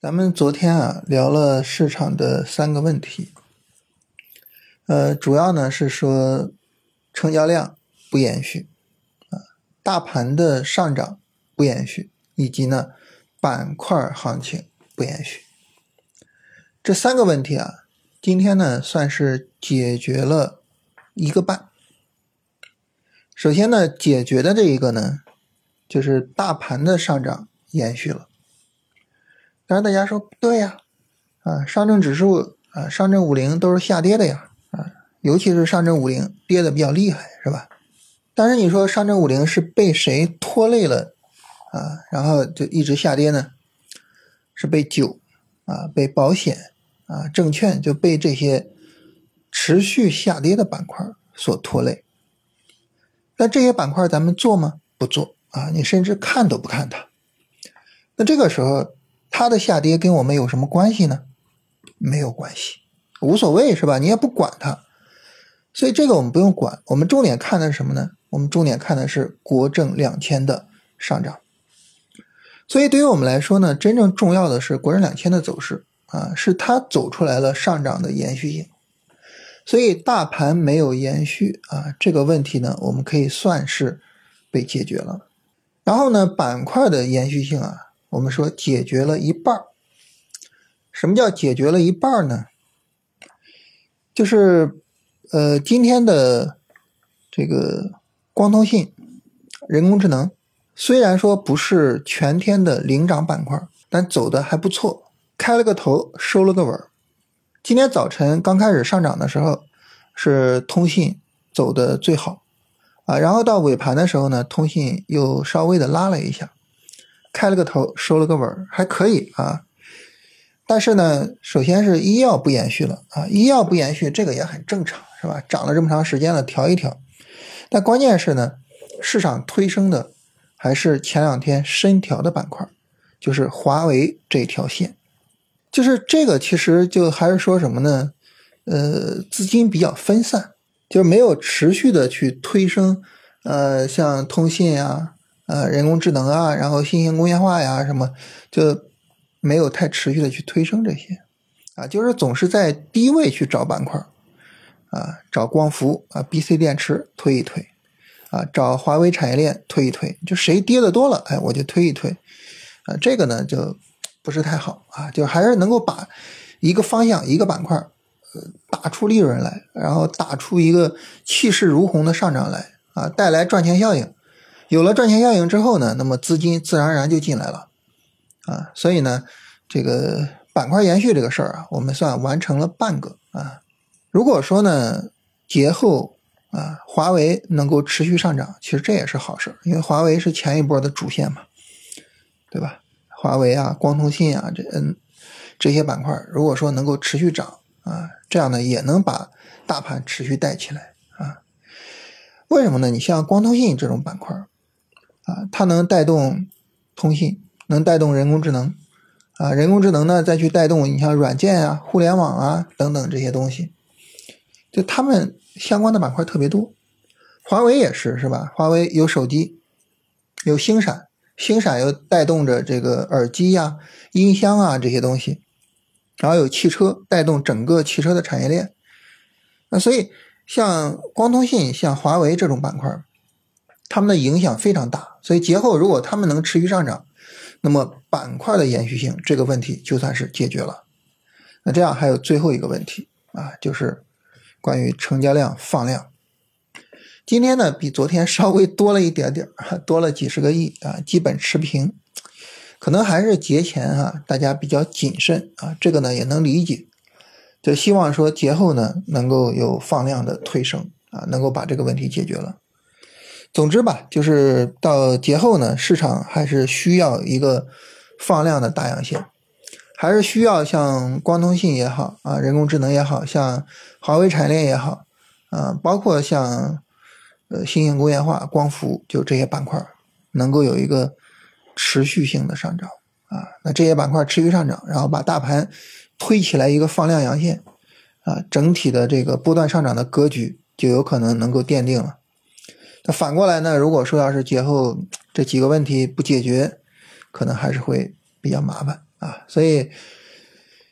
咱们昨天啊聊了市场的三个问题，呃，主要呢是说成交量不延续啊，大盘的上涨不延续，以及呢板块行情不延续。这三个问题啊，今天呢算是解决了一个半。首先呢，解决的这一个呢，就是大盘的上涨延续了。但是，大家说不对呀，啊，上证指数啊，上证五零都是下跌的呀，啊，尤其是上证五零跌的比较厉害，是吧？但是你说上证五零是被谁拖累了啊？然后就一直下跌呢？是被酒啊，被保险啊，证券就被这些持续下跌的板块所拖累。那这些板块咱们做吗？不做啊，你甚至看都不看它。那这个时候。它的下跌跟我们有什么关系呢？没有关系，无所谓是吧？你也不管它，所以这个我们不用管。我们重点看的是什么呢？我们重点看的是国证两千的上涨。所以对于我们来说呢，真正重要的是国证两千的走势啊，是它走出来了上涨的延续性。所以大盘没有延续啊，这个问题呢，我们可以算是被解决了。然后呢，板块的延续性啊。我们说解决了一半什么叫解决了一半呢？就是呃，今天的这个光通信、人工智能，虽然说不是全天的领涨板块，但走的还不错，开了个头，收了个尾。今天早晨刚开始上涨的时候，是通信走的最好啊，然后到尾盘的时候呢，通信又稍微的拉了一下。开了个头，收了个尾，还可以啊。但是呢，首先是医药不延续了啊，医药不延续，这个也很正常，是吧？涨了这么长时间了，调一调。但关键是呢，市场推升的还是前两天深调的板块，就是华为这条线。就是这个，其实就还是说什么呢？呃，资金比较分散，就是没有持续的去推升，呃，像通信啊。呃，人工智能啊，然后新型工业化呀，什么就没有太持续的去推升这些，啊，就是总是在低位去找板块，啊，找光伏啊，B C 电池推一推，啊，找华为产业链推一推，就谁跌的多了，哎，我就推一推，啊，这个呢就不是太好啊，就还是能够把一个方向一个板块，呃，打出利润来，然后打出一个气势如虹的上涨来，啊，带来赚钱效应。有了赚钱效应之后呢，那么资金自然而然就进来了，啊，所以呢，这个板块延续这个事儿啊，我们算完成了半个啊。如果说呢，节后啊，华为能够持续上涨，其实这也是好事儿，因为华为是前一波的主线嘛，对吧？华为啊，光通信啊，这嗯这些板块，如果说能够持续涨啊，这样呢也能把大盘持续带起来啊。为什么呢？你像光通信这种板块。啊，它能带动通信，能带动人工智能，啊，人工智能呢再去带动你像软件啊、互联网啊等等这些东西，就他们相关的板块特别多。华为也是，是吧？华为有手机，有星闪，星闪又带动着这个耳机呀、音箱啊这些东西，然后有汽车带动整个汽车的产业链。那所以像光通信、像华为这种板块。他们的影响非常大，所以节后如果他们能持续上涨，那么板块的延续性这个问题就算是解决了。那这样还有最后一个问题啊，就是关于成交量放量。今天呢比昨天稍微多了一点点，多了几十个亿啊，基本持平。可能还是节前哈，大家比较谨慎啊，这个呢也能理解。就希望说节后呢能够有放量的推升啊，能够把这个问题解决了。总之吧，就是到节后呢，市场还是需要一个放量的大阳线，还是需要像光通信也好啊，人工智能也好像华为产业链也好啊，包括像呃新型工业化、光伏，就这些板块能够有一个持续性的上涨啊。那这些板块持续上涨，然后把大盘推起来一个放量阳线啊，整体的这个波段上涨的格局就有可能能够奠定了。反过来呢？如果说要是节后这几个问题不解决，可能还是会比较麻烦啊，所以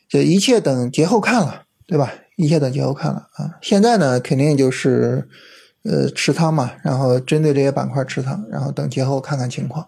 这一切等节后看了，对吧？一切等节后看了啊。现在呢，肯定就是呃持仓嘛，然后针对这些板块持仓，然后等节后看看情况。